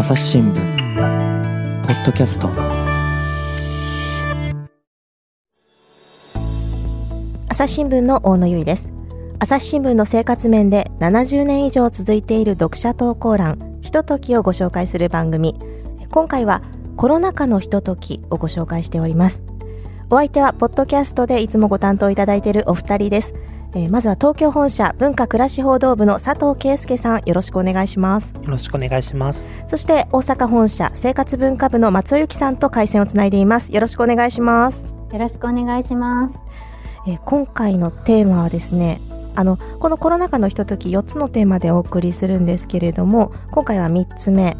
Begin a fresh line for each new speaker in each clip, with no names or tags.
朝日新聞ポッドキャスト。
朝日新聞の大野由依です。朝日新聞の生活面で70年以上続いている読者投稿欄ひとときをご紹介する番組。今回はコロナ禍のひとときをご紹介しております。お相手はポッドキャストでいつもご担当いただいているお二人です。えー、まずは東京本社文化暮らし報道部の佐藤圭介さんよろしくお願いします。
よろしくお願いします。
そして大阪本社生活文化部の松尾由紀さんと回線をつないでいます。よろしくお願いします。
よろしくお願いします、
えー、今回のテーマはですねあのこのコロナ禍のひととき4つのテーマでお送りするんですけれども今回は3つ目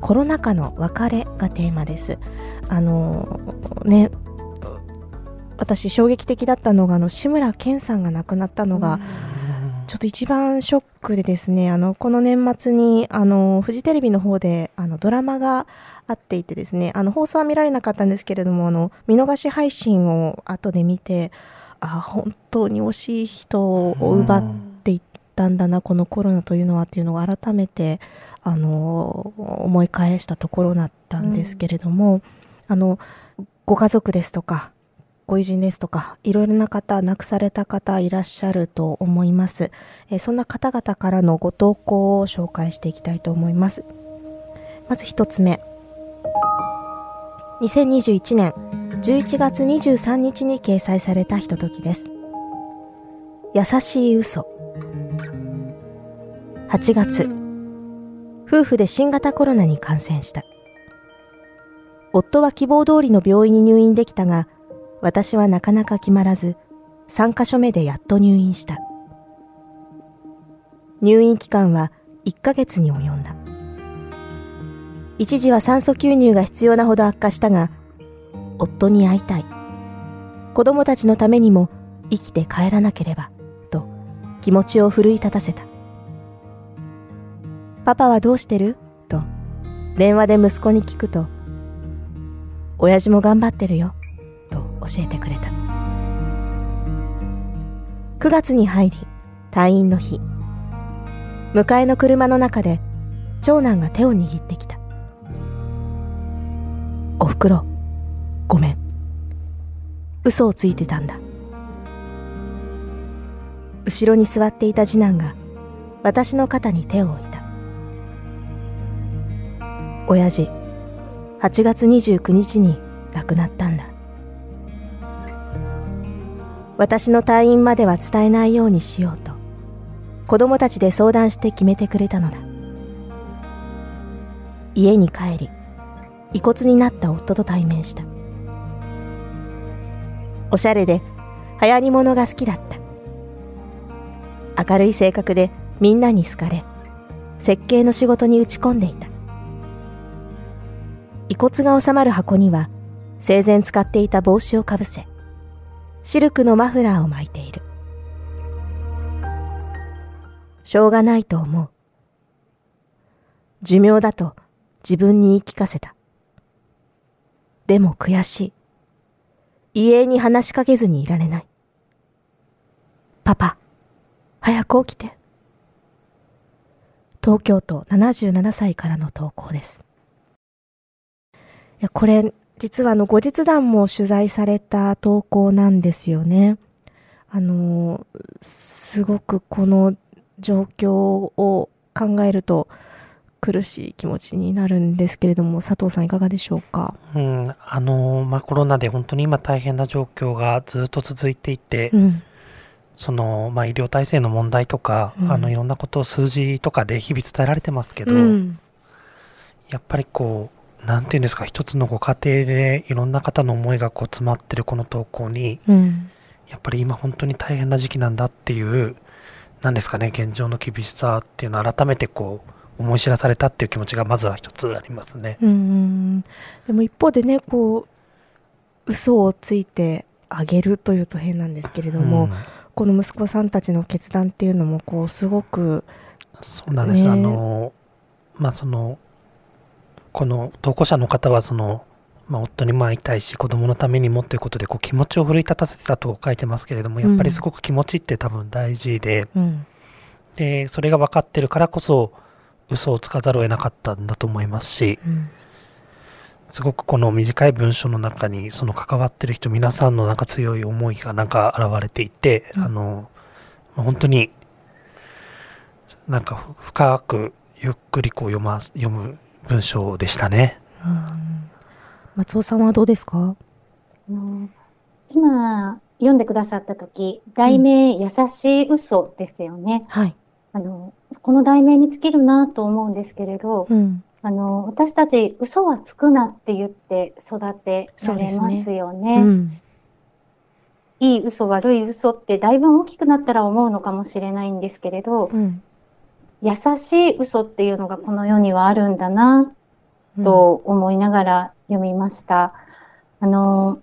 コロナ禍の別れがテーマです。あのね私衝撃的だったのがあの志村けんさんが亡くなったのがちょっと一番ショックでですねあのこの年末にあのフジテレビの方であのドラマがあっていてですねあの放送は見られなかったんですけれどもあの見逃し配信を後で見てあ本当に惜しい人を奪っていったんだなこのコロナというのはっていうのを改めてあの思い返したところだったんですけれども、うん、あのご家族ですとかご友人ですとか、いろいろな方、亡くされた方いらっしゃると思います。えそんな方々からのご投稿を紹介していきたいと思います。まず一つ目。2021年11月23日に掲載されたひとときです。優しい嘘。8月、夫婦で新型コロナに感染した。夫は希望通りの病院に入院できたが、私はなかなか決まらず、3カ所目でやっと入院した。入院期間は1ヶ月に及んだ。一時は酸素吸入が必要なほど悪化したが、夫に会いたい。子供たちのためにも生きて帰らなければ、と気持ちを奮い立たせた。パパはどうしてる？と電話で息子に聞くと、親父も頑張ってるよ。教えてくれた。9月に入り退院の日。迎えの車の中で長男が手を握ってきた。おふくろごめん。嘘をついてたんだ。後ろに座っていた次男が私の肩に手を置いた。親父8月29日に亡くなったんだ。私の退院までは伝えないようにしようと子供たちで相談して決めてくれたのだ。家に帰り遺骨になった夫と対面した。おしゃれで流行り物が好きだった。明るい性格でみんなに好かれ設計の仕事に打ち込んでいた。遺骨が収まる箱には生前使っていた帽子をかぶせシルクのマフラーを巻いている。しょうがないと思う。寿命だと自分に言い聞かせた。でも悔しい。遺影に話しかけずにいられない。パパ、早く起きて。東京都77歳からの投稿です。いや、これ、実はあの後日談も取材された投稿なんですよね。あの、すごくこの状況を考えると苦しい気持ちになるんですけれども、佐藤さんいかがでしょうか？
うん、あの、まあ、コロナで本当に今大変な状況がずっと続いていて、うん、その、まあ、医療体制の問題とか、うん、あの、いろんなことを数字とかで日々伝えられてますけど、やっぱりこう、なんていうんですか、一つのご家庭でいろんな方の思いがこう詰まってるこの投稿に、うん、やっぱり今本当に大変な時期なんだっていう、なんですかね、現状の厳しさっていうのを改めてこう、思い知らされたっていう気持ちがまずは一つありますね。
うんでも一方でね、こう、嘘をついてあげるというと変なんですけれども、うん、この息子さんたちの決断っていうのも、こう、すごく、
そうなんです。ね、あの、まあその、この投稿者の方はその、まあ、夫に会いたいし子供のためにもということでこう気持ちを奮い立たせたと書いてますけれどもやっぱりすごく気持ちって多分大事で、うん、でそれが分かってるからこそ嘘をつかざるを得なかったんだと思いますし、うん、すごくこの短い文章の中にその関わってる人皆さんのなんか強い思いがなんか現れていて、うん、あの本当になんか深くゆっくりこう読ま読む文章でしたね。
松尾さんはどうですか、
うん、今読んでくださった時題名、優しい嘘ですよね。
はい。
あのこの題名に尽きるなと思うんですけれど、うん、あの私たち嘘はつくなって言って育てられますよね。ねうん、いい嘘悪い嘘ってだいぶ大きくなったら思うのかもしれないんですけれど、うん、優しい嘘っていうのがこの世にはあるんだなと思いながら読みました。あの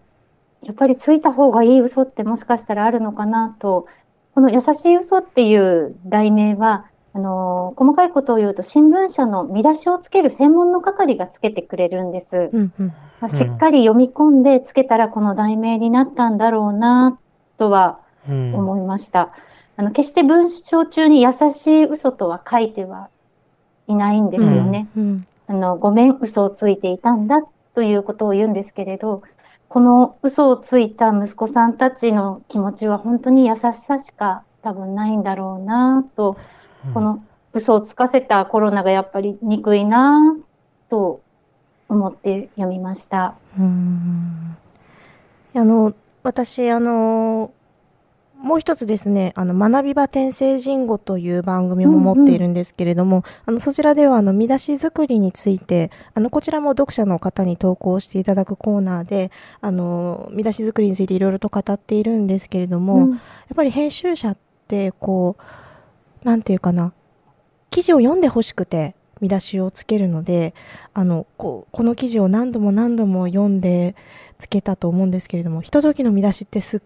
やっぱりついた方がいい嘘ってもしかしたらあるのかなとこの優しい嘘っていう題名は、あの細かいことを言うと新聞社の見出しをつける専門の係がつけてくれるんです。うんうんまあ、しっかり読み込んでつけたらこの題名になったんだろうなとは思いました。うん、あの決して文章中に優しい嘘とは書いてはいないんですよね。うん。うん、あのごめん嘘をついていたんだということを言うんですけれど、この嘘をついた息子さんたちの気持ちは本当に優しさしか多分ないんだろうなと、うん、この嘘をつかせたコロナがやっぱり憎いなと思って読みました。うん。
あの私あのもう一つですね、あの、学び場転生人語という番組も持っているんですけれども、うんうん、あの、そちらでは、あの、見出し作りについて、あの、こちらも読者の方に投稿していただくコーナーで、あの、見出し作りについていろいろと語っているんですけれども、うん、やっぱり編集者って、こう、なんていうかな、記事を読んでほしくて、見出しをつけるので、あの、こう、この記事を何度も何度も読んでつけたと思うんですけれども、ひとときの見出しってすっ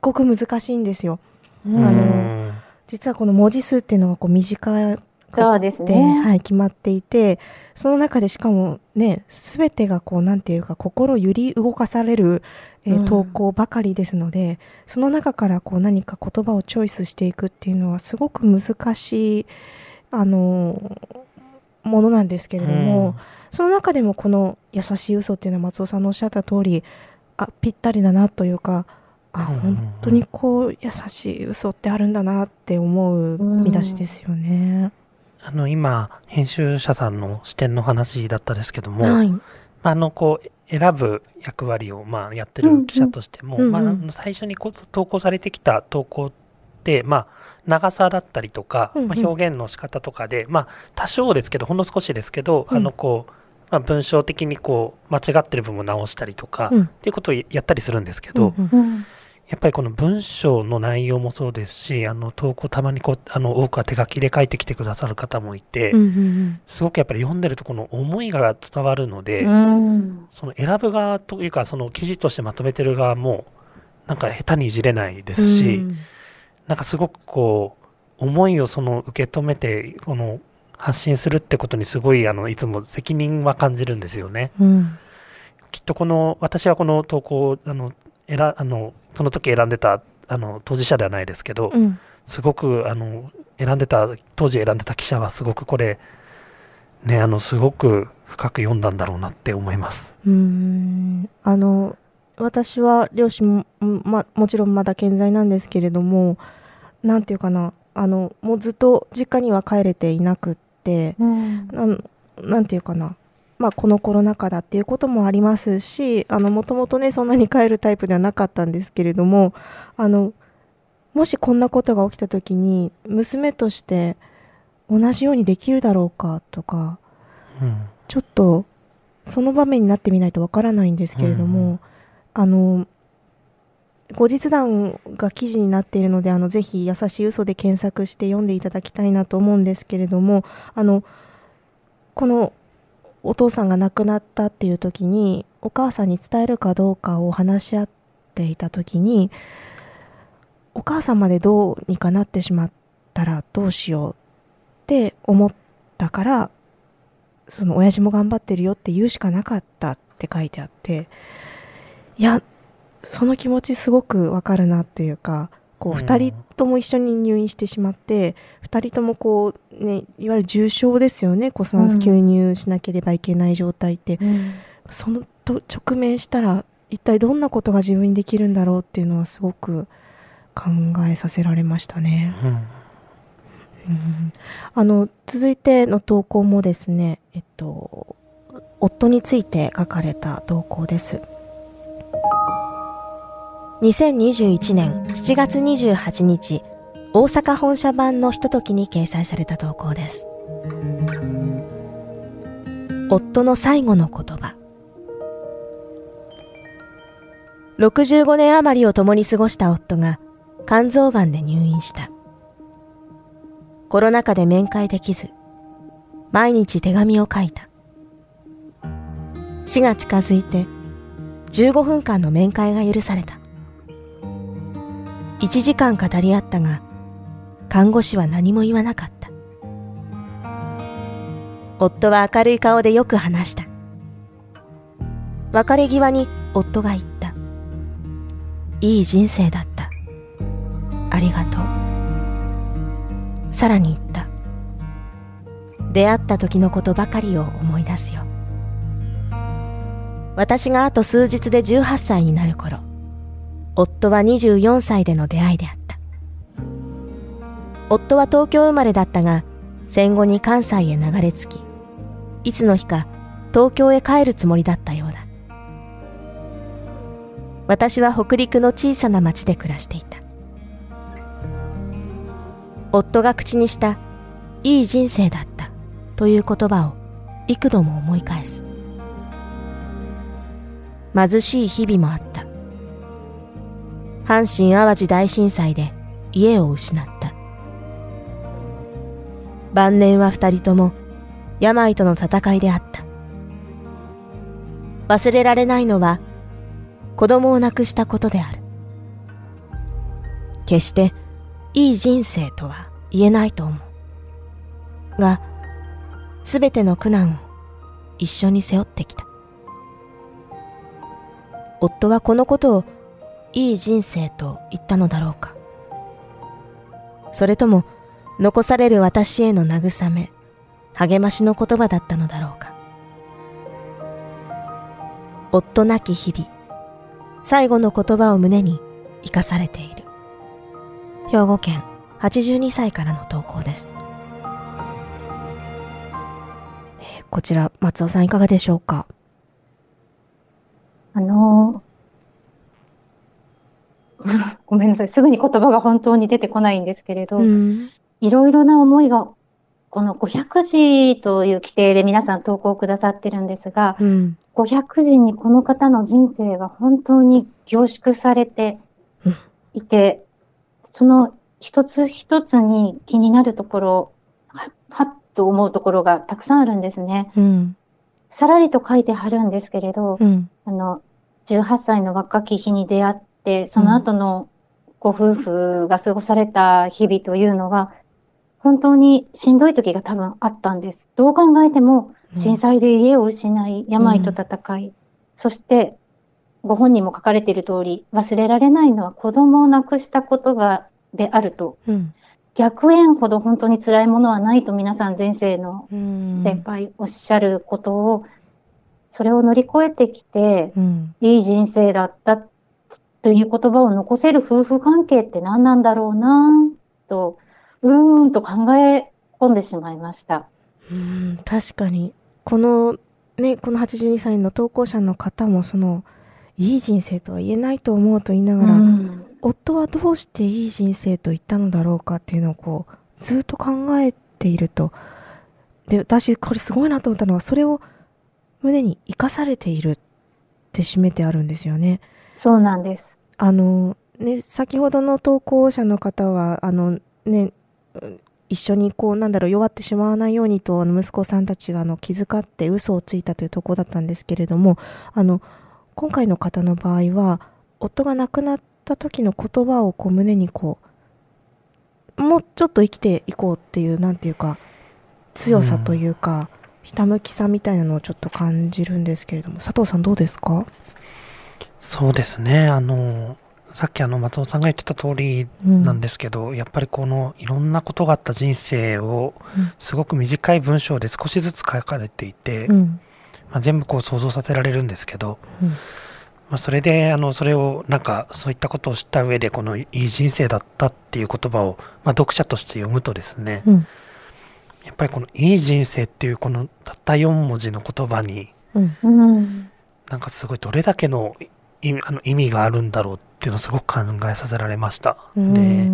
ごく難しいんですよ。あの実はこの文字数っていうのがこう短くそうですね、はい、決まっていてその中でしかもね全てがこうなんていうか心揺り動かされる、えー、投稿ばかりですので、うん、その中からこう何か言葉をチョイスしていくっていうのはすごく難しいあのものなんですけれども、うん、その中でもこの「優しい嘘っていうのは松尾さんのおっしゃった通りあぴったりだなというかあ本当にこう優しい嘘ってあるんだなって思う見出しですよね。
あの今編集者さんの視点の話だったですけども、はい、あのこう選ぶ役割をまあやってる記者としても、うんうん、まあ、最初にこう投稿されてきた投稿って、まあ、長さだったりとか、うんうん、まあ、表現の仕方とかで、まあ、多少ですけどほんの少しですけど、うん、あのこうまあ、文章的にこう間違ってる部分を直したりとか、うん、っていうことをやったりするんですけど、うんうんやっぱりこの文章の内容もそうですし、あの投稿たまにこう、あの多くは手書きで書いてきてくださる方もいて、うんうんうん、すごくやっぱり読んでるとこの思いが伝わるので、うん、その選ぶ側というか、その記事としてまとめてる側も、なんか下手にいじれないですし、うん、なんかすごくこう、思いをその受け止めて、この発信するってことにすごい、あの、いつも責任は感じるんですよね。うん、きっとこの、私はこの投稿、あの、選あのその時選んでたあの当事者ではないですけど、うん、すごくあの選んでた当時選んでた記者はすごくこれねあのすごく深く読んだんだろうなって思います。
うん。あの私は両親も,、ま、もちろんまだ健在なんですけれどもなんていうかなあのもうずっと実家には帰れていなくって、うん、なんなんていうかなまあ、このコロナ禍だっていうこともありますしもともとねそんなに帰るタイプではなかったんですけれどもあのもしこんなことが起きた時に娘として同じようにできるだろうかとか、うん、ちょっとその場面になってみないとわからないんですけれども、うん、あの後日談が記事になっているのであのぜひ「優しい嘘で検索して読んでいただきたいなと思うんですけれどもあのこのお父さんが亡くなったっていう時にお母さんに伝えるかどうかを話し合っていた時にお母さんまでどうにかなってしまったらどうしようって思ったからその親父も頑張ってるよって言うしかなかったって書いてあっていやその気持ちすごくわかるなっていうかこう2人とも一緒に入院してしまって、うん、2人ともこう、ね、いわゆる重症ですよね。骨酸吸入しなければいけない状態って、うん、そのと直面したら一体どんなことが自分にできるんだろうっていうのはすごく考えさせられましたね。うん、うん、あの続いての投稿もですね、えっと、夫について書かれた投稿です。2021年7月28日、大阪本社版のひとときに掲載された投稿です。夫の最後の言葉。65年余りを共に過ごした夫が肝臓がんで入院した。コロナ禍で面会できず、毎日手紙を書いた。死が近づいて15分間の面会が許された。1時間語り合ったが、看護師は何も言わなかった。夫は明るい顔でよく話した。別れ際に夫が言った。いい人生だった。ありがとう。さらに言った。出会った時のことばかりを思い出すよ。私があと数日で18歳になる頃、夫は24歳での出会いであった。夫は東京生まれだったが、戦後に関西へ流れ着き、いつの日か東京へ帰るつもりだったようだ。私は北陸の小さな町で暮らしていた。夫が口にしたいい人生だったという言葉を幾度も思い返す。貧しい日々もあった。阪神・淡路大震災で家を失った。晩年は二人とも病との戦いであった。忘れられないのは子供を亡くしたことである。決していい人生とは言えないと思う。が、すべての苦難を一緒に背負ってきた。夫はこのことをいい人生と言ったのだろうか。それとも残される私への慰め励ましの言葉だったのだろうか。夫なき日々最後の言葉を胸に生かされている。兵庫県82歳からの投稿です、えー、こちら松尾さんいかがでしょうか？
あの ごめんなさい。すぐに言葉が本当に出てこないんですけれど、うん、いろいろな思いが、この500字という規定で皆さん投稿くださってるんですが、うん、500字にこの方の人生が本当に凝縮されていて、その一つ一つに気になるところ、ははっと思うところがたくさんあるんですね。うん、さらりと書いてはるんですけれど、あの、18歳の若き日に出会っ、その後のご夫婦が過ごされた日々というのが、本当にしんどい時が多分あったんです。どう考えても震災で家を失い、病と戦い、そしてご本人も書かれている通り、忘れられないのは子供を亡くしたことが、であると。うん、逆縁ほど本当に辛いものはないと皆さん前世の先輩おっしゃることを、それを乗り越えてきて、うん、いい人生だったという言葉を残せる夫婦関係って何なんだろうなと、うーんと考え込んでしまいました。
うん確かにこのねこの82歳の投稿者の方もそのいい人生とは言えないと思うと言いながら、うん、夫はどうしていい人生と言ったのだろうかっていうのをこうずっと考えているとで私これすごいなと思ったのはそれを胸に生かされているって締めてあるんですよね。
そうなんです。
あの、ね、先ほどの投稿者の方は、あの、ね、一緒にこう、なんだろう、弱ってしまわないようにと、息子さんたちがあの気遣って嘘をついたというところだったんですけれども、あの、今回の方の場合は、夫が亡くなった時の言葉をこう胸にこう、もうちょっと生きていこうっていう、なんていうか、強さというか、うん、ひたむきさみたいなのをちょっと感じるんですけれども、佐藤さんどうですか？
そうですね。あの、さっきあの松尾さんが言ってた通りなんですけど、うん、やっぱりこのいろんなことがあった人生をすごく短い文章で少しずつ書かれていて、うん、まあ、全部こう想像させられるんですけど、うん、まあ、それであのそれをなんかそういったことを知った上でこのいい人生だったっていう言葉を、まあ、読者として読むとですね、やっぱりこのいい人生っていうこのたった4文字の言葉に、なんかすごいどれだけの意味あの意味があるんだろうっていうのをすごく考えさせられました。で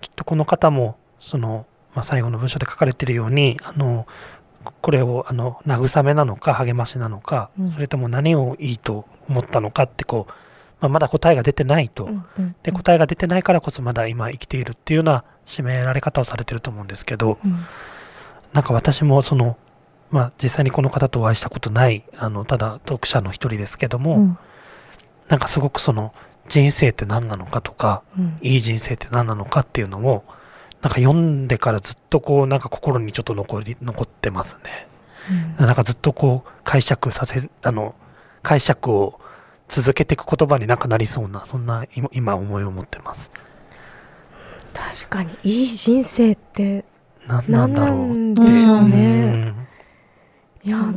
きっとこの方もその、まあ、最後の文章で書かれているようにあのこれをあの慰めなのか励ましなのか、うん、それとも何をいいと思ったのかってこう、まあ、まだ答えが出てないと、うんうん、で答えが出てないからこそまだ今生きているっていうような締められ方をされてると思うんですけど、うん、なんか私もその、まあ、実際にこの方とお会いしたことないあのただ読者の一人ですけども、うん、なんかすごくその人生って何なのかとか、うん、いい人生って何なのかっていうのをなんか読んでからずっとこうなんか心にちょっと残り残ってますね、うん、なんかずっとこう解釈させあの解釈を続けていく言葉になんかなりそうなそんな今思いを持ってます。
確かにいい人生って
何なんだろう
でしょうね、うん、いや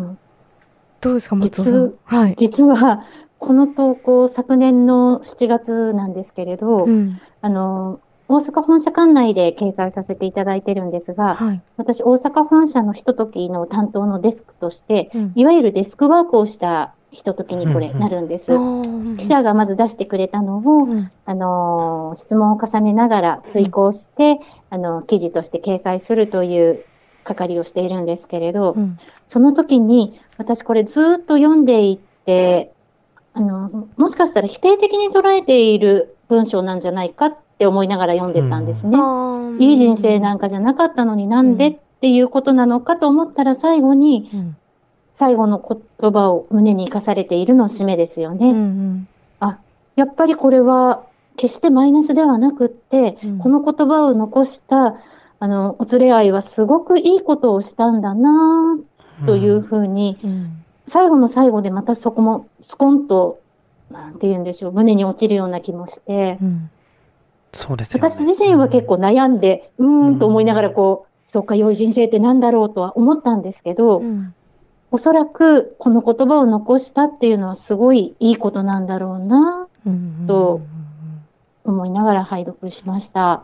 どうですか松尾さん、
はい、実はこの投稿、昨年の7月なんですけれど、うん、あの、大阪本社管内で掲載させていただいてるんですが、はい、私、大阪本社のひとときの担当のデスクとして、うん、いわゆるデスクワークをしたひとときにこれなるんです。うんうん、記者がまず出してくれたのを、うん、あの、質問を重ねながら遂行して、あの、記事として掲載するという係をしているんですけれど、その時に私これずっと読んでいって、あの、もしかしたら否定的に捉えている文章なんじゃないかって思いながら読んでたんですね。うん、いい人生なんかじゃなかったのになんでっていうことなのかと思ったら最後に、うん、最後の言葉を胸に生かされているの締めですよね。うんうん、あ、やっぱりこれは決してマイナスではなくって、うん、この言葉を残したあの、お連れ合いはすごくいいことをしたんだなというふうに、うん最後の最後でまたそこもスコンと、なんて言うんでしょう、胸に落ちるような気もして、うん、
そうです、
ね、私自身は結構悩んで、うん、ーんと思いながらこう、そうか、良い人生ってなんだろうとは思ったんですけど、うん、おそらくこの言葉を残したっていうのはすごいいいことなんだろうな、と思いながら拝読しました。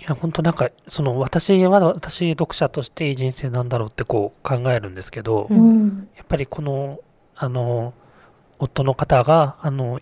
いや、本当なんか、その私は私読者としていい人生なんだろうってこう考えるんですけど、うん、やっぱりこの、あの、夫の方が、あの、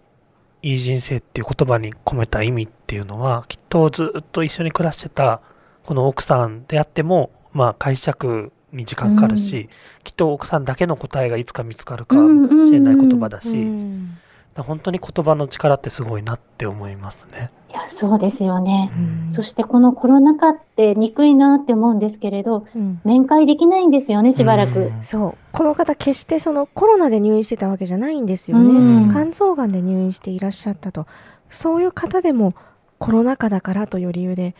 いい人生っていう言葉に込めた意味っていうのは、きっとずっと一緒に暮らしてた、この奥さんであっても、まあ解釈に時間かかるし、うん、きっと奥さんだけの答えがいつか見つかるかもしれない言葉だし、うん本当に言葉の力ってすごいなって思いますね。
いや、そうですよね。うん、そしてこのコロナ禍って憎いなって思うんですけれど、うん、面会できないんですよね、しばらく。
そう。この方決してそのコロナで入院してたわけじゃないんですよね。肝臓がんで入院していらっしゃったと。そういう方でもコロナ禍だからという理由で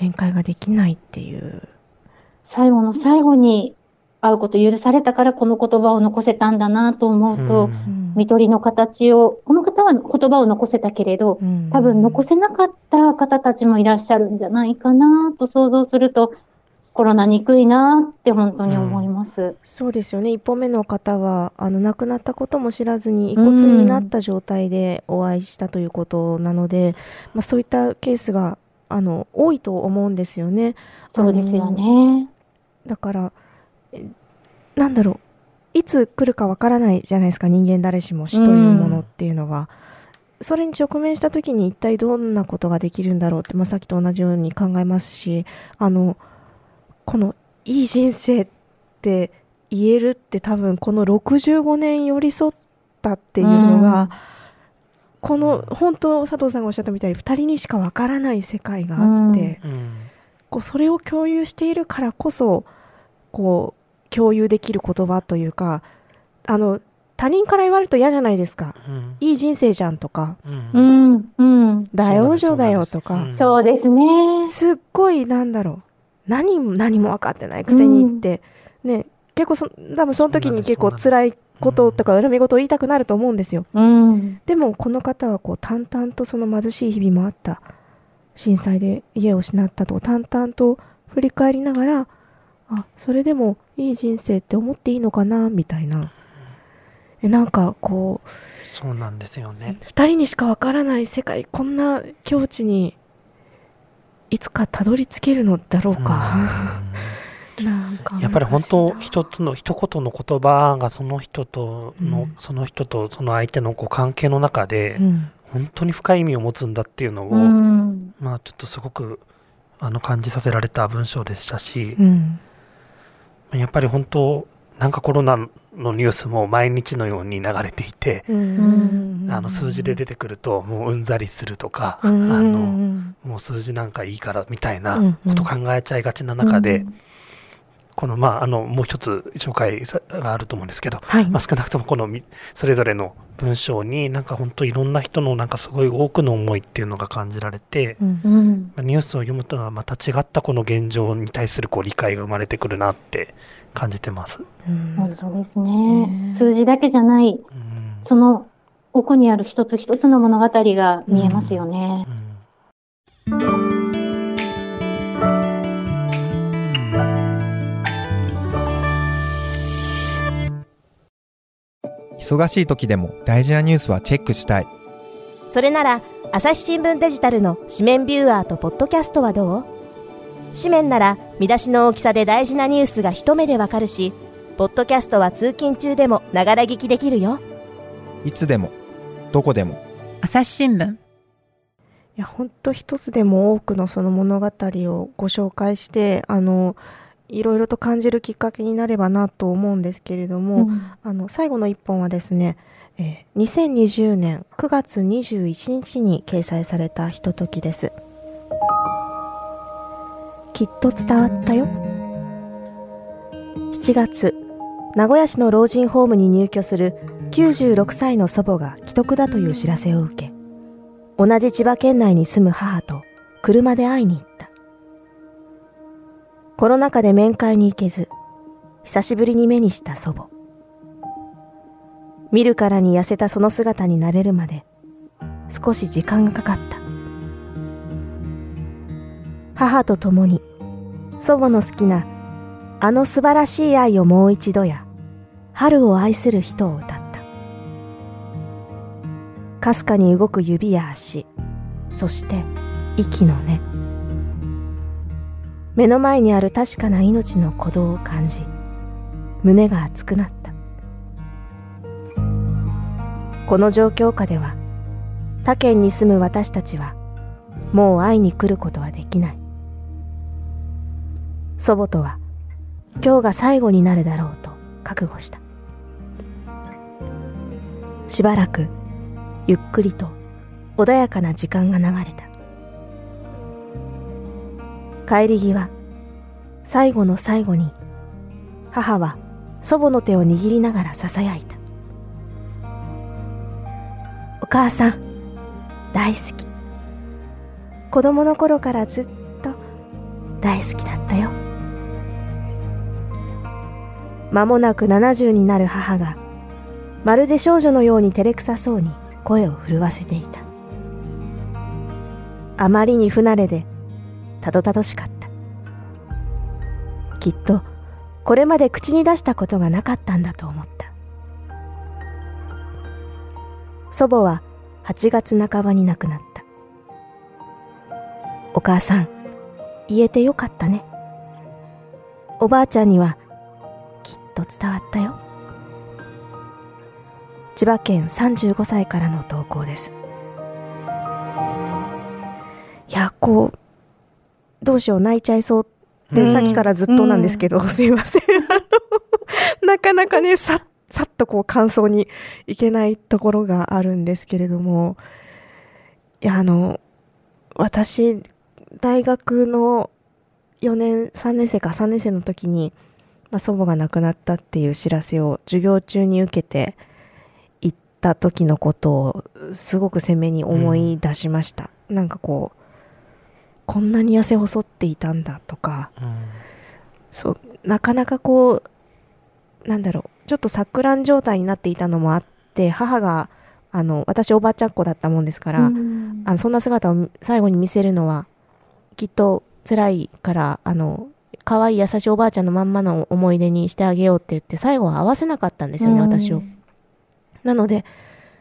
面会ができないっていう。
最後の最後に会うこと許されたからこの言葉を残せたんだなと思うと、看取りの形を、この方は言葉を残せたけれど、多分残せなかった方たちもいらっしゃるんじゃないかなと想像すると、コロナにくいなって本当に思います、うん、
そうですよね。一歩目の方はあの亡くなったことも知らずに遺骨になった状態でお会いしたということなので、うん、まあ、そういったケースがあの多いと思うんですよね。
そうですよね。
だからなんだろう。いつ来るかわからないじゃないですか人間誰しも死というものっていうのは、うん、それに直面した時に一体どんなことができるんだろうって、まあ、さっきと同じように考えますしあのこのいい人生って言えるって多分この65年寄り添ったっていうのが、うん、この本当佐藤さんがおっしゃったみたいに2人にしかわからない世界があって、うん、こうそれを共有しているからこそこう共有できる言葉というかあの他人から言われると嫌じゃないですか、うん、いい人生じゃんとか、
うん、うん、
大往生だよとか、
そうですね。
すっごいなんだろう、何も何も分かってないくせにって、うん、ね、結構そ多分その時に結構辛いこととか恨み事を言いたくなると思うんですよ、
うん、
でもこの方はこう淡々とその貧しい日々もあった。震災で家を失ったと淡々と振り返りながらあそれでもいい人生って思っていいのかなみたいな。えなんかこう
そうなんですよね。
2人にしかわからない世界こんな境地にいつかたどり着けるのだろうか。
なんかやっぱり本当一つの一言の言葉がその人との、うん、その人とその相手のこう関係の中で、本当に深い意味を持つんだっていうのを、うん、まあちょっとすごくあの感じさせられた文章でしたし、うん、やっぱり本当なんかコロナのニュースも毎日のように流れていて、あの数字で出てくるともううんざりするとか、あのもう数字なんかいいからみたいなこと考えちゃいがちな中で、このまああのもう一つ紹介があると思うんですけど、はい、まあ、少なくともこのそれぞれの文章になんか本当いろんな人のなんかすごい多くの思いっていうのが感じられて、うん、ニュースを読むとはまた違ったこの現状に対するこう理解が生まれてくるなって感じてます。
うん、そうですね。数字だけじゃない、その奥にある一つ一つの物語が見えますよね。
忙しい時でも大事なニュースはチェックしたい。
それなら、朝日新聞デジタルの紙面ビューアーとポッドキャストはどう？紙面なら見出しの大きさで大事なニュースが一目でわかるし、ポッドキャストは通勤中でもながら聞きできるよ。
いつでも、どこでも。
朝日新聞。い
や、ほんと一つでも多くのその物語をご紹介して、あの、いろいろと感じるきっかけになればなと思うんですけれども、うん、あの最後の一本はですね、えー、2020年9月21日に掲載されたひとときです。きっと伝わったよ。7月名古屋市の老人ホームに入居する96歳の祖母が既得だという知らせを受け同じ千葉県内に住む母と車で会いに行ったコロナ禍で面会に行けず久しぶりに目にした祖母。見るからに痩せたその姿になれるまで少し時間がかかった。母と共に祖母の好きなあの素晴らしい愛をもう一度や春を愛する人を歌った。かすかに動く指や足そして息の根。目の前にある確かな命の鼓動を感じ胸が熱くなった。この状況下では他県に住む私たちはもう会いに来ることはできない。祖母とは今日が最後になるだろうと覚悟した。しばらくゆっくりと穏やかな時間が流れた。帰り際最後の最後に母は祖母の手を握りながらささやいた。お母さん大好き。子供の頃からずっと大好きだったよ。間もなく70になる母がまるで少女のように照れくさそうに声を震わせていた。あまりに不慣れでたどたどしかった。きっとこれまで口に出したことがなかったんだと思った。祖母は8月半ばに亡くなった。お母さん言えてよかったね。おばあちゃんにはきっと伝わったよ。千葉県35歳からの投稿です。いやこうどうしよう泣いちゃいそう。ってさっきからずっとなんですけど、すいません。なかなかねささっとこう感想にいけないところがあるんですけれども。いやあの私大学の4年3年生か3年生の時にまあ、祖母が亡くなったっていう知らせを授業中に受けて行った時のことをすごく鮮明に思い出しました、うん、なんかこうこんなに痩せ細っていたんだとか、うん、そうなかなかこうなんだろうちょっと錯乱状態になっていたのもあって母があの私おばあちゃんっ子だったもんですから、あのそんな姿を最後に見せるのはきっと辛いからあの可愛い優しいおばあちゃんのまんまの思い出にしてあげようって言って最後は合わせなかったんですよね、私を。なので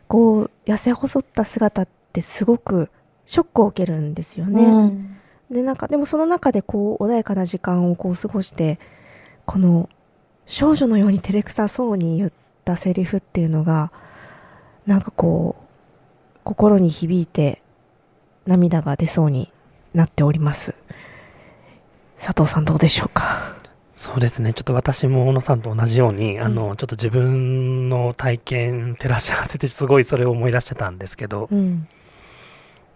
こう痩せ細った姿ってすごくショックを受けるんですよね。うん、でなんかでもその中でこう穏やかな時間をこう過ごしてこの少女のように照れくさそうに言ったセリフっていうのがなんかこう心に響いて涙が出そうになっております。佐藤さんどうでしょうか？
そうですね。ちょっと私も小野さんと同じように、うん、あのちょっと自分の体験照らし合わせてすごいそれを思い出してたんですけど、うん、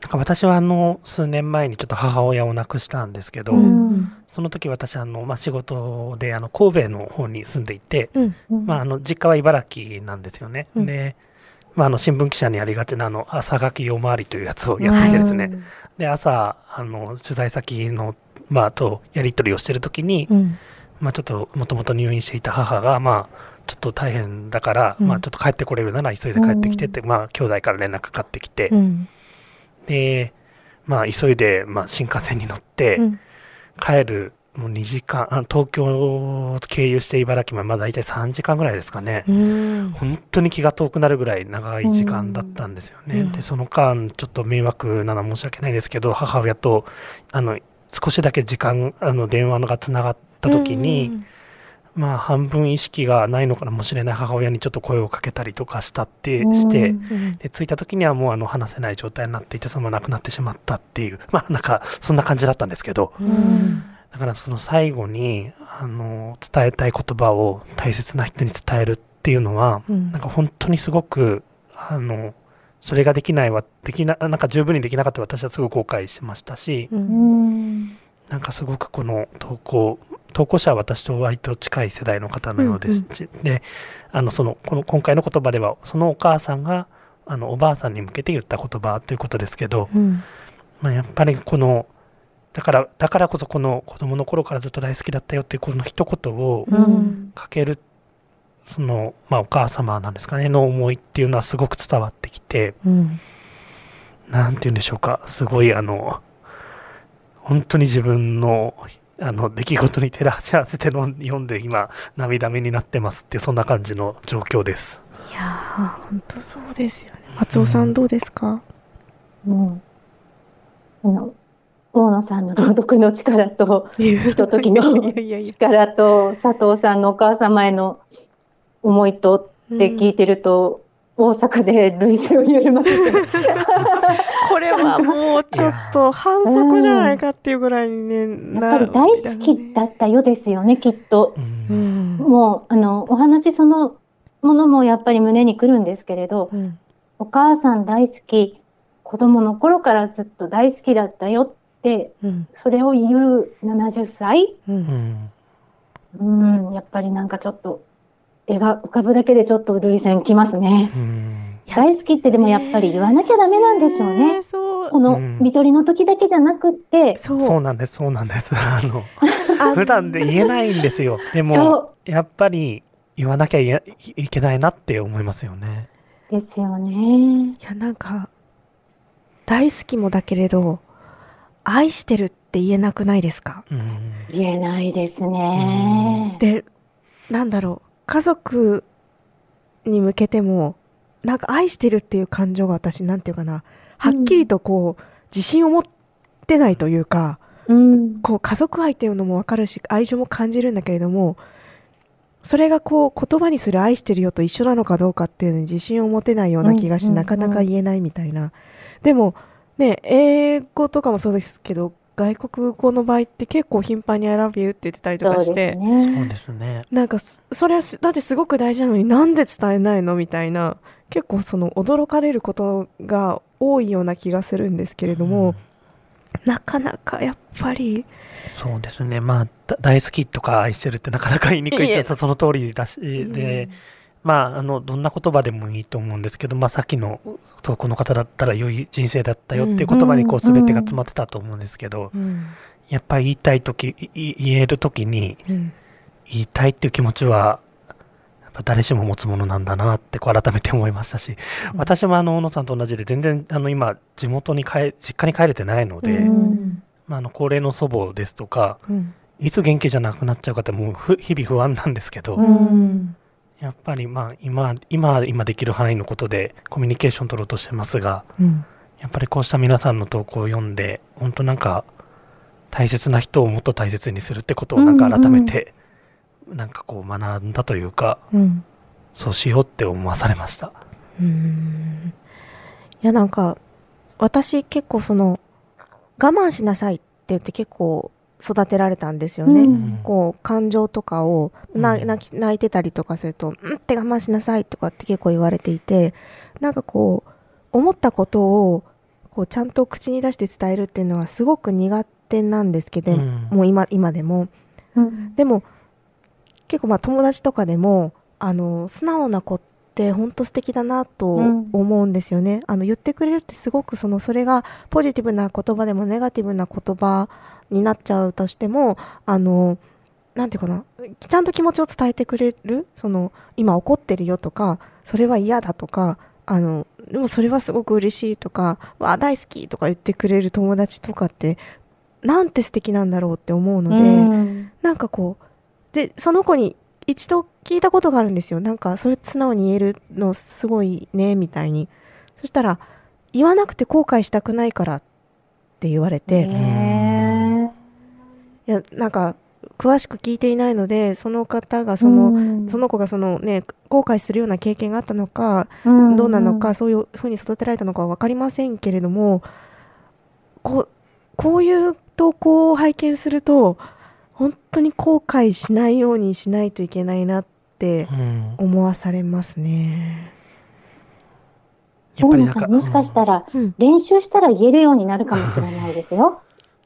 なんか私はあの数年前にちょっと母親を亡くしたんですけど、うん、その時私あの、まあ、仕事であの神戸の方に住んでいて、うん、まあ、あの実家は茨城なんですよね。うん、で、まあ、あの新聞記者にありがちなあの朝書き夜回りというやつをやっていてですね、で朝あの取材先の、まあ、とやり取りをしてる時に、まあ、ちょっともともと入院していた母が、まあ、ちょっと大変だから、まあ、ちょっと帰ってこれるなら急いで帰ってきてって、まあ兄弟から連絡かかってきて。で、まあ、急いで、まあ、新幹線に乗って、帰る、もう2時間、東京を経由して茨城まで、まあ、大体3時間ぐらいですかね、本当に気が遠くなるぐらい長い時間だったんですよね。で、その間、ちょっと迷惑なのは申し訳ないですけど、母親と、あの、少しだけ時間、あの、電話がつながった時に、まあ、半分意識がないのかもしれない母親にちょっと声をかけたりとかしたってして、で着いた時にはもうあの話せない状態になっていてそのまま亡くなってしまったっていう まあなんかそんな感じだったんですけど、だからその最後にあの伝えたい言葉を大切な人に伝えるっていうのは、なんか本当にすごくあのそれができないはできななんか十分にできなかった私はすごく後悔しましたし、なんかすごくこの投稿投稿者は私と割と近い世代の方のようですし、うんうん、であのそのこの今回の言葉ではそのお母さんがあのおばあさんに向けて言った言葉ということですけど、うん、まあ、やっぱりこのだからだからこそこの子供の頃からずっと大好きだったよっていうこの一言をかける、うん、その、まあ、お母様なんですかねの思いっていうのはすごく伝わってきて、うん、なんて言うんでしょうかすごいあの本当に自分のあの出来事に照らし合わせての読んで今涙目になってますってそんな感じの状況です。
いや本当そうですよね。松尾さんどうですか、
うん、あの大野さんの朗読の力とひとときの力と佐藤さんのお母様への思いとって聞いてると、大阪で類線を緩ませて
これはもうちょっと反則じゃないかっていうぐらいにね、
うん、やっぱり大好きだったよですよねきっと、うん、もうあのお話そのものもやっぱり胸にくるんですけれど、うん、お母さん大好き子供の頃からずっと大好きだったよって、それを言う70歳、うんやっぱりなんかちょっと絵が浮かぶだけでちょっと涙腺きますね。大好きってでもやっぱり言わなきゃダメなんでしょうね。この看取りの時だけじゃなくて、
そうなんですそうなんです。あの普段で言えないんですよ。でもやっぱり言わなきゃいけないなって思いますよね。
ですよね。
いやなんか大好きもだけれど愛してるって言えなくないですか？
言えないですね。
でなんだろう家族に向けてもなんか愛してるっていう感情が私なんていうかなはっきりとこう、自信を持ってないというか、うん、こう家族愛っていうのも分かるし愛情も感じるんだけれどもそれがこう言葉にする愛してるよと一緒なのかどうかっていうのに自信を持てないような気がして、なかなか言えないみたいな。でもね英語とかもそうですけど外国語の場合って結構頻繁に「I love you」って言ってたりとかして
そうですね。
なんかそれはだってすごく大事なのになんで伝えないのみたいな結構その驚かれることが多いような気がするんですけれども、うん、なかなかやっぱり
そうですね。まあ大好きとか愛してるってなかなか言いにくいってその通りだしで、うんまあ、あのどんな言葉でもいいと思うんですけど、まあ、さっきの投稿の方だったら良い人生だったよっていう言葉にこう全てが詰まってたと思うんですけど、やっぱり言いたい時言える時に、言いたいっていう気持ちは誰しも持つものなんだなってこう改めて思いましたし、うん、私もあの小野さんと同じで全然あの今地元に帰実家に帰れてないので、うん、まあ、あの高齢の祖母ですとか、うん、いつ元気じゃなくなっちゃうかってもう日々不安なんですけど、やっぱりまあ今今今できる範囲のことでコミュニケーション取ろうとしてますが、やっぱりこうした皆さんの投稿を読んで本当なんか大切な人をもっと大切にするってことをなんか改めて、なんかこう学んだというか、うん、そうしようって思わされました。うん。
いやなんか私結構その我慢しなさいって言って結構育てられたんですよね、うん、こう感情とかを泣き泣いてたりとかすると「うんって我慢しなさい」とかって結構言われていてなんかこう思ったことをこうちゃんと口に出して伝えるっていうのはすごく苦手なんですけど、うん、もう今今でも、うん、でも結構まあ友達とかでもあの素直な子って本当素敵だなと思うんですよね、うん、あの言ってくれるってすごくそのそれがポジティブな言葉でもネガティブな言葉になっちゃうとしてもあのなんていうかなちゃんと気持ちを伝えてくれるその今怒ってるよとかそれは嫌だとかあのでもそれはすごく嬉しいとかわ大好きとか言ってくれる友達とかってなんて素敵なんだろうって思うので、うん、なんかこうでその子に一度聞いたことがあるんですよ。なんかそういう素直に言えるのすごいねみたいに。そしたら言わなくて後悔したくないからって言われていやなんか詳しく聞いていないのでその方がその、うん、その子がそのね後悔するような経験があったのか、うんうん、どうなのかそういうふうに育てられたのかは分かりませんけれどもここういう投稿を拝見すると本当に後悔しないようにしないといけないなって思わされますね。
うん、やっぱりなんかもしかしたら、うん、練習したら言えるようになるかもしれないですよ。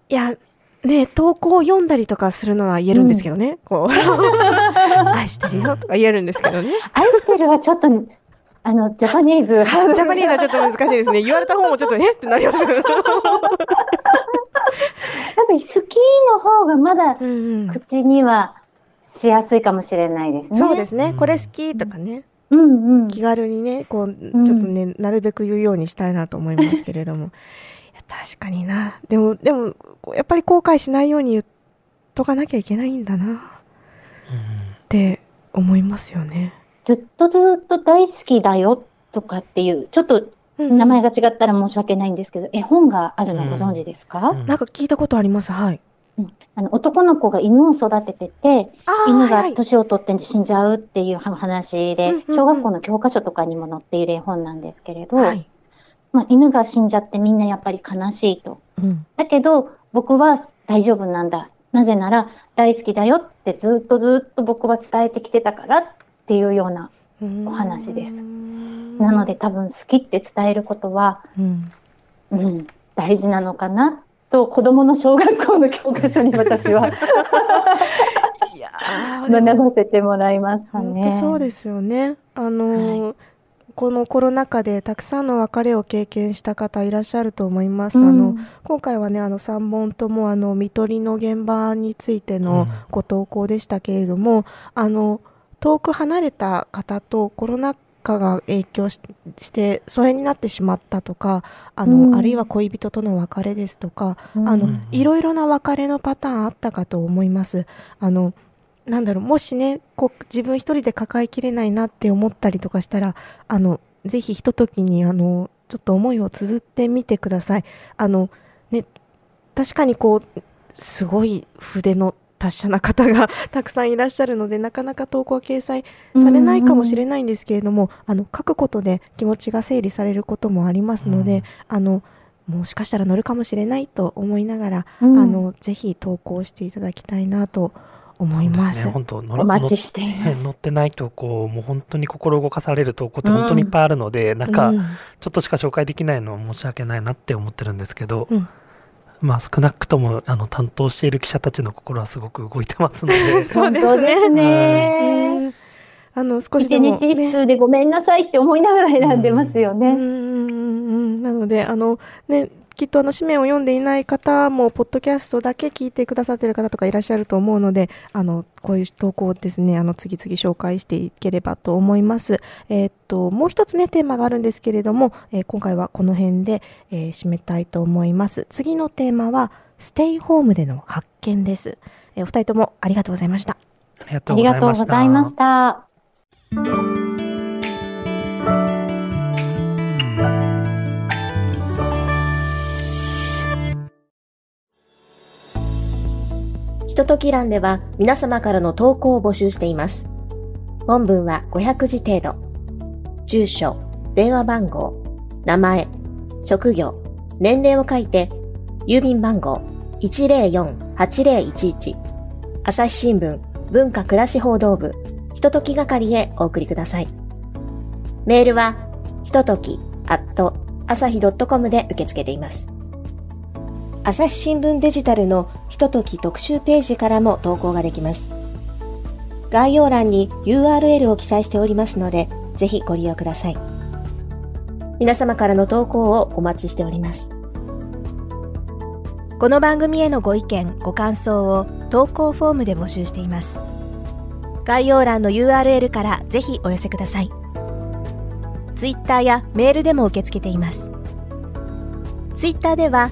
いやね投稿を読んだりとかするのは言えるんですけどね、うん、こう 愛してるよとか言えるんですけどね。
愛してるはちょっとあのジャパニーズ
ジャパニーズはちょっと難しいですね。言われた方もちょっとえってなります。
やっぱり好きの方がまだ口にはしやすいかもしれないですね。
そうですね。これ好きとかね。うんうん、気軽にねこうちょっとね、うん、なるべく言うようにしたいなと思いますけれども確かにな。でもでもやっぱり後悔しないように言っとかなきゃいけないんだな、うん、って思いますよね。
ずっとずっと大好きだよとかっていうちょっと名前が違ったら申し訳ないんですけど、絵本があるのご存知ですか、
うん、なんか聞いたことあります。はい。
うん、あの男の子が犬を育ててて、犬が年を取って死んじゃうっていう話で、小学校の教科書とかにも載っている絵本なんですけれど、はい、まあ、犬が死んじゃってみんなやっぱり悲しいと。うん、だけど僕は大丈夫なんだ。なぜなら大好きだよってずっとずっと僕は伝えてきてたからっていうようなお話です。なので多分好きって伝えることは、うん、うん、大事なのかなと子どもの小学校の教科書に私は 学ばせてもらいましたね。
そうですよねあの、はい、このコロナ禍でたくさんの別れを経験した方いらっしゃると思います。うん、あの今回はねあの3本ともあの看取りの現場についてのご投稿でしたけれども、うん、あの遠く離れた方とコロナ禍が影響して疎遠になってしまったとかあの、うん、あるいは恋人との別れですとか、うん、あのいろいろな別れのパターンあったかと思います。あのなんだろうもしねこう自分一人で抱えきれないなって思ったりとかしたらあのぜひひとときにあのちょっと思いを綴ってみてください。あのね確かにこうすごい筆の達者な方が たくさんいらっしゃるのでなかなか投稿は掲載されないかもしれないんですけれども、あの書くことで気持ちが整理されることもありますので、あのもしかしたら乗るかもしれないと思いながら、うん、あのぜひ投稿していただきたいなと思います。
ね、本当お待ちしています。
乗ってないとこうもう本当に心動かされる投稿って本当にいっぱいあるので、うん、なんかちょっとしか紹介できないのは申し訳ないなって思ってるんですけど、うん、まあ、少なくともあの担当している記者たちの心はすごく動いてますので。
そうですね。ね。あの少しでも、ね、一日一通でごめんなさいって思いながら選んでますよね。うん。
うん。なのであのねきっとあの紙面を読んでいない方もポッドキャストだけ聞いてくださっている方とかいらっしゃると思うのであのこういう投稿をですねあの次々紹介していければと思います。えー、っともう一つねテーマがあるんですけれども、えー、今回はこの辺で、えー、締めたいと思います。次のテーマはステイホームでの発見です。えー、お二人ともありがとうございました。
ありがとうございました。
ひととき欄では皆様からの投稿を募集しています。本文は500字程度。住所、電話番号、名前、職業、年齢を書いて、郵便番号104-8011朝日新聞文化暮らし報道部ひととき係へお送りください。メールはひとときアット朝日 .com で受け付けています。朝日新聞デジタルのひととき特集ページからも投稿ができます。概要欄に URL を記載しておりますので、ぜひご利用ください。皆様からの投稿をお待ちしております。この番組へのご意見、ご感想を投稿フォームで募集しています。概要欄の URL からぜひお寄せください。Twitter やメールでも受け付けています。Twitter では